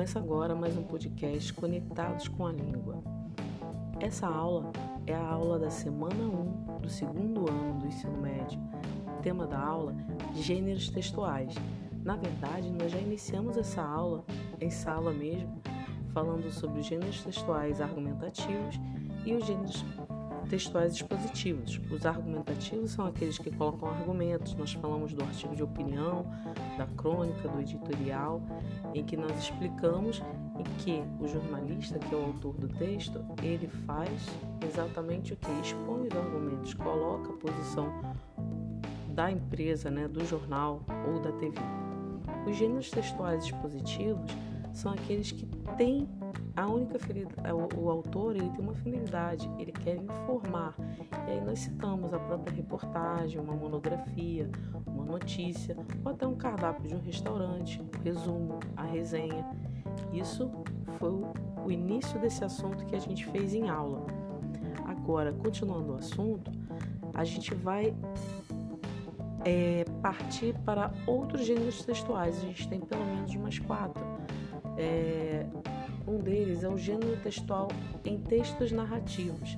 Começa agora mais um podcast Conectados com a Língua. Essa aula é a aula da semana 1 do segundo ano do ensino médio. O tema da aula: Gêneros textuais. Na verdade, nós já iniciamos essa aula em sala mesmo, falando sobre os gêneros textuais argumentativos e os gêneros textuais expositivos. Os argumentativos são aqueles que colocam argumentos. Nós falamos do artigo de opinião, da crônica, do editorial, em que nós explicamos em que o jornalista, que é o autor do texto, ele faz exatamente o que? Expõe os argumentos, coloca a posição da empresa, né, do jornal ou da TV. Os gêneros textuais expositivos são aqueles que têm a única finalidade, o, o, autor ele tem uma finalidade, ele quer informar. E aí nós citamos a própria reportagem, uma monografia, uma notícia, ou até um cardápio de um restaurante, o resumo, a resenha. Isso foi o, o início desse assunto que a gente fez em aula. Agora, continuando o assunto, a gente vai é, partir para outros gêneros textuais. A gente tem pelo menos umas quatro. É, um deles é o gênero textual em textos narrativos.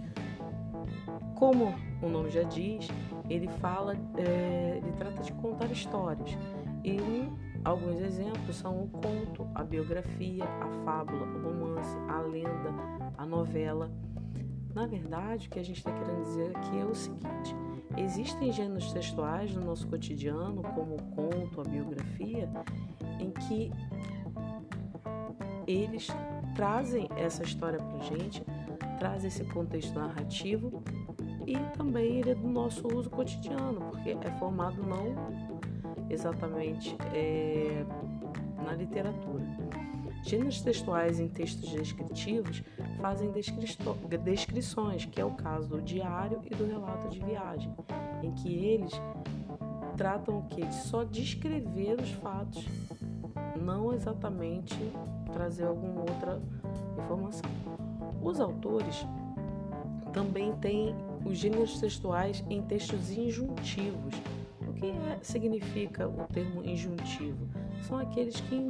Como o nome já diz, ele fala, é, ele trata de contar histórias. E alguns exemplos são o conto, a biografia, a fábula, o romance, a lenda, a novela. Na verdade, o que a gente está querendo dizer aqui é o seguinte: existem gêneros textuais no nosso cotidiano, como o conto, a biografia, em que eles trazem essa história para gente, trazem esse contexto narrativo e também ele é do nosso uso cotidiano, porque é formado não exatamente é, na literatura. Gêneros textuais em textos descritivos fazem descrições, que é o caso do diário e do relato de viagem, em que eles tratam o que? De só descrever os fatos, não exatamente trazer alguma outra informação. Os autores também têm os gêneros textuais em textos injuntivos. O que é, significa o termo injuntivo? São aqueles que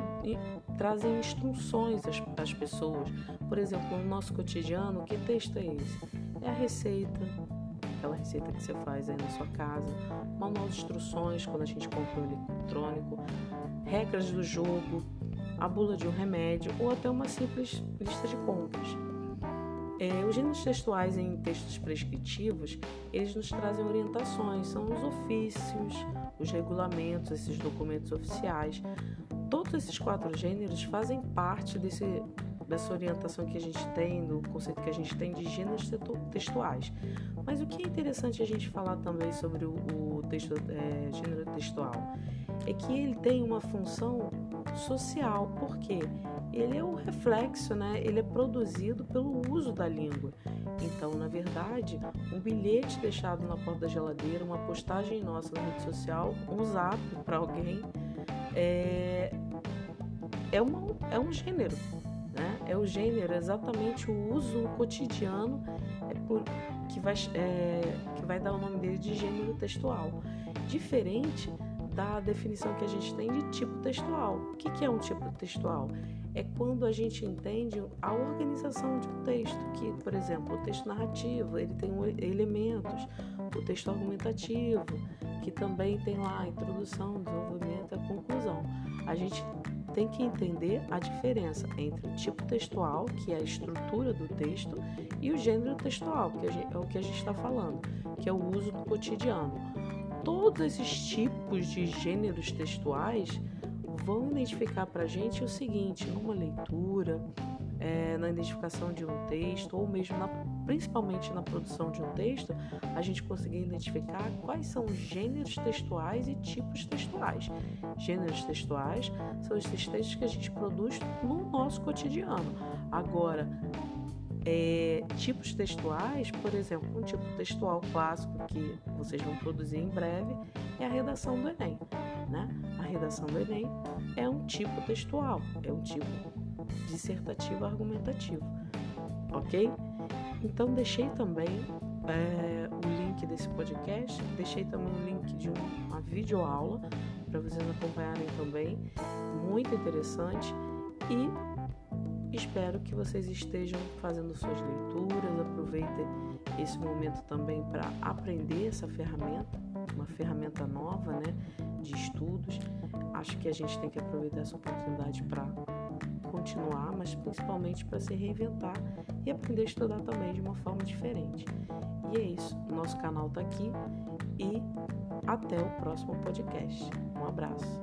trazem instruções às, às pessoas. Por exemplo, no nosso cotidiano, que texto é esse? É a receita, aquela receita que você faz aí na sua casa, manual de instruções quando a gente compra um eletrônico, regras do jogo, a bula de um remédio ou até uma simples lista de compras. É, os gêneros textuais em textos prescritivos, eles nos trazem orientações, são os ofícios, os regulamentos, esses documentos oficiais. Todos esses quatro gêneros fazem parte desse, dessa orientação que a gente tem, do conceito que a gente tem de gêneros textuais. Mas o que é interessante a gente falar também sobre o, texto, é, gênero textual é que ele tem uma função social, porque ele é o reflexo, né? Ele é produzido pelo uso da língua. Então, na verdade, um bilhete deixado na porta da geladeira, uma postagem nossa na rede social, um zap para alguém, é, é, uma, é um gênero? É o gênero, é exatamente o uso cotidiano é por, que, vai, é, que vai dar o nome dele de gênero textual. Diferente da definição que a gente tem de tipo textual. O que é um tipo textual? É quando a gente entende a organização de um texto, que, por exemplo, o texto narrativo, ele tem elementos, o texto argumentativo, que também tem lá a introdução, desenvolvimento a conclusão. A gente tem que entender a diferença entre o tipo textual, que é a estrutura do texto, e o gênero textual, que é o que a gente está falando, que é o uso do cotidiano. Todos esses tipos de gêneros textuais vão identificar para a gente o seguinte: numa leitura, é, na identificação de um texto, ou mesmo na, principalmente na produção de um texto, a gente conseguir identificar quais são os gêneros textuais e tipos textuais. Gêneros textuais são esses textos que a gente produz no nosso cotidiano. Agora, é, tipos textuais, por exemplo, um tipo textual clássico que vocês vão produzir em breve é a redação do Enem. Né? A redação do Enem é um tipo textual, é um tipo dissertativo argumentativo, ok? Então deixei também é, o link desse podcast, deixei também o link de uma videoaula para vocês acompanharem também, muito interessante e Espero que vocês estejam fazendo suas leituras, aproveitem esse momento também para aprender essa ferramenta, uma ferramenta nova, né, de estudos. Acho que a gente tem que aproveitar essa oportunidade para continuar, mas principalmente para se reinventar e aprender a estudar também de uma forma diferente. E é isso, nosso canal está aqui e até o próximo podcast. Um abraço.